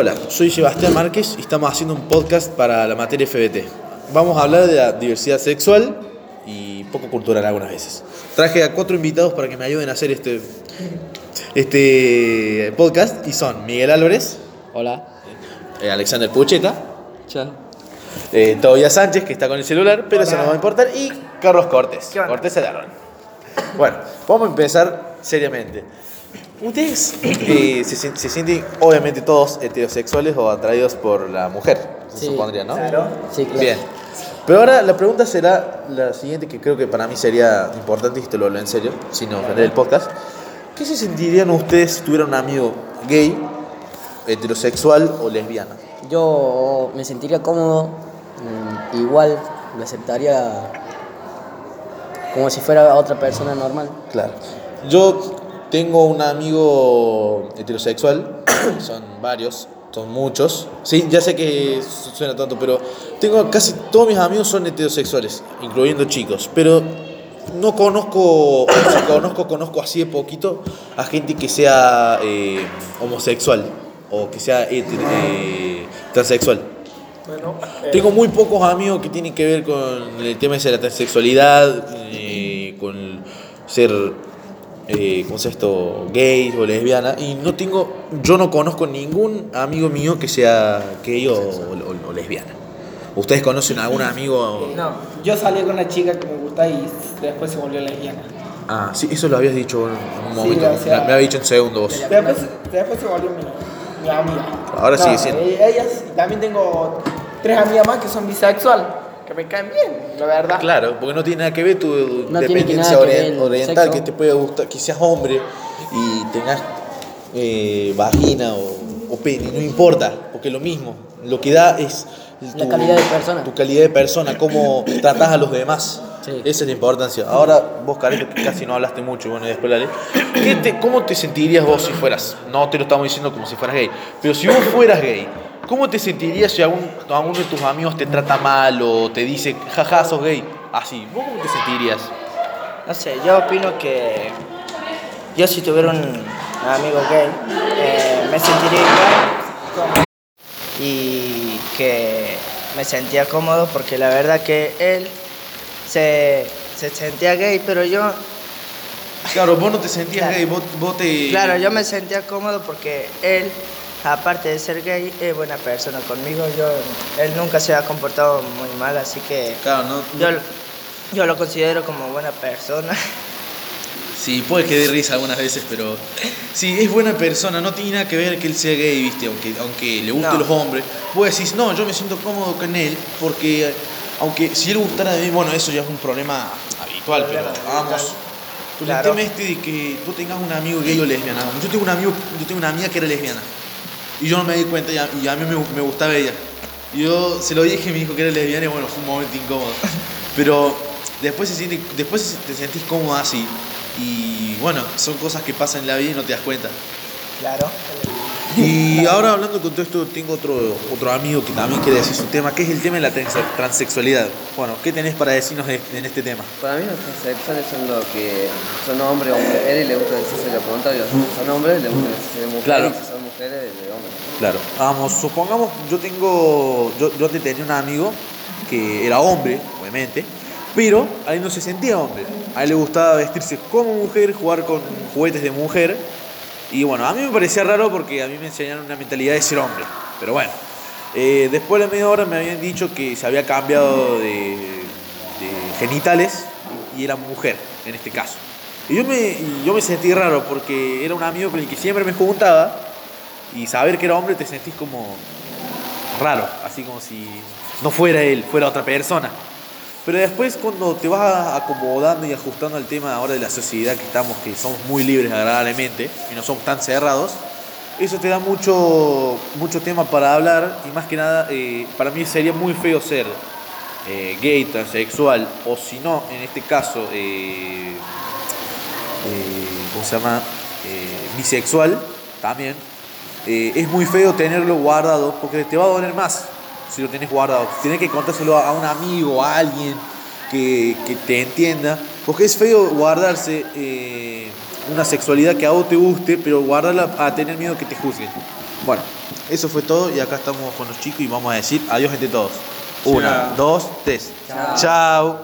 Hola, soy Sebastián Márquez y estamos haciendo un podcast para la materia FBT. Vamos a hablar de la diversidad sexual y poco cultural algunas veces. Traje a cuatro invitados para que me ayuden a hacer este, este podcast y son Miguel Álvarez, Hola. eh, Alexander Pucheta, Chao. eh, Tobia Sánchez, que está con el celular, pero eso no va a importar, y Carlos Cortés. Cortés Alarrón. Bueno, vamos a empezar seriamente. ¿Ustedes eh, se, se sienten, obviamente, todos heterosexuales o atraídos por la mujer? Se Sí. supondría, ¿no? Claro. Sí, claro. Bien. Pero ahora la pregunta será la siguiente, que creo que para mí sería importante, y te lo hablo en serio, sin ofender el podcast. ¿Qué se sentirían ustedes si tuvieran un amigo gay, heterosexual o lesbiana? Yo me sentiría cómodo, mm, igual me aceptaría como si fuera otra persona normal. Claro. Yo tengo un amigo heterosexual, son varios, son muchos. Sí, ya sé que su- suena tonto, pero tengo casi todos mis amigos son heterosexuales, incluyendo chicos. Pero no conozco, si conozco, conozco así de poquito a gente que sea eh, homosexual o que sea eh, transexual. Bueno, eh, Tengo muy pocos amigos que tienen que ver con el tema de la transexualidad, con ser, eh, ¿cómo se esto? Gay o lesbiana. Y no tengo, yo no conozco ningún amigo mío que sea gay o, o- o lesbiana. ¿Ustedes conocen a algún amigo? no, yo salí con una chica que me gusta y después se volvió lesbiana. Ah, sí, eso lo habías dicho en un momento. me, me había dicho en segundo vos. Después, después se volvió mi, mi amiga. Ahora No, sigue siendo. eh, Ellas, también tengo tres amigas más que son bisexual, que me caen bien, la verdad. Claro, porque no tiene nada que ver tu No dependencia que oriental, sexo. que te puede gustar, que seas hombre y tengas eh, vagina o, o pene, no importa, porque lo mismo, lo que da es La calidad de persona. Tu calidad de persona, cómo tratas a los demás. Sí. Esa es la importancia. Ahora, vos, Carito, que casi no hablaste mucho, bueno, y después la ley. ¿Qué te- ¿Cómo te sentirías vos si fueras? No te lo estamos diciendo como si fueras gay, pero si vos fueras gay, ¿cómo te sentirías si algún, alguno de tus amigos te trata mal o te dice, jaja, sos gay? Así, ¿vos cómo te sentirías? No sé, yo opino que yo si tuviera un amigo gay, eh, me sentiría igual y que me sentía cómodo porque la verdad que él se, se sentía gay, pero yo, Claro, vos no te sentías Claro. gay, vos, vos te... claro, yo me sentía cómodo porque él, aparte de ser gay, es buena persona conmigo. Yo, él nunca se ha comportado muy mal, así que Claro, no... yo, yo lo considero como buena persona. Sí, puede que dé risa algunas veces, pero sí, es buena persona, no tiene nada que ver que él sea gay, ¿viste? Aunque, aunque le gusten No. los hombres. Vos decís, no, yo me siento cómodo con él, porque aunque si él gustara de mí, bueno, eso ya es un problema habitual, pero vamos. Con Claro. el tema este de que tú tengas un amigo gay o lesbiana. Yo tengo un amigo, yo tengo una amiga que era lesbiana. Y yo no me di cuenta y a, y a mí me, gustaba ella. Yo se lo dije me dijo que era lesbiana y bueno, fue un momento incómodo. Pero después, se siente, después te sentís cómodo así. Y bueno, son cosas que pasan en la vida y no te das cuenta. Claro. Y ahora hablando con todo esto, tengo otro, otro amigo que también quiere decir su tema, que es el tema de la transe- transexualidad. Bueno, ¿qué tenés para decirnos de- en este tema? Para mí los transexuales son los que son hombres mujeres y les gusta decirse lo contrario. Son hombres y les gusta decirse de mujeres Claro. y si son mujeres de hombres. Claro. Vamos, supongamos, yo tengo, yo, yo te tenía un amigo que era hombre, obviamente, pero a él no se sentía hombre. A él le gustaba vestirse como mujer, jugar con juguetes de mujer. Y bueno, a mí me parecía raro porque a mí me enseñaron una mentalidad de ser hombre. Pero bueno, eh, después de media hora me habían dicho que se había cambiado de, genitales y era mujer en este caso. Y yo me, yo me sentí raro porque era un amigo con el que siempre me juntaba y saber que era hombre te sentís como raro, así como si no fuera él, fuera otra persona. Pero después cuando te vas acomodando y ajustando al tema ahora de la sociedad que estamos, que somos muy libres agradablemente y no somos tan cerrados, eso te da mucho, mucho tema para hablar y más que nada eh, para mí sería muy feo ser eh, gay, transexual o si no, en este caso, eh, eh, ¿cómo se llama? Eh, bisexual también. Es muy feo tenerlo guardado porque te va a doler más si lo tenés guardado. Tenés que contárselo a un amigo, a alguien que, que te entienda. Porque es feo guardarse eh, una sexualidad que a vos te guste, pero guardarla a tener miedo que te juzguen. Bueno, Eso fue todo y acá estamos con los chicos y vamos a decir adiós entre todos. Una, dos, tres. Chao.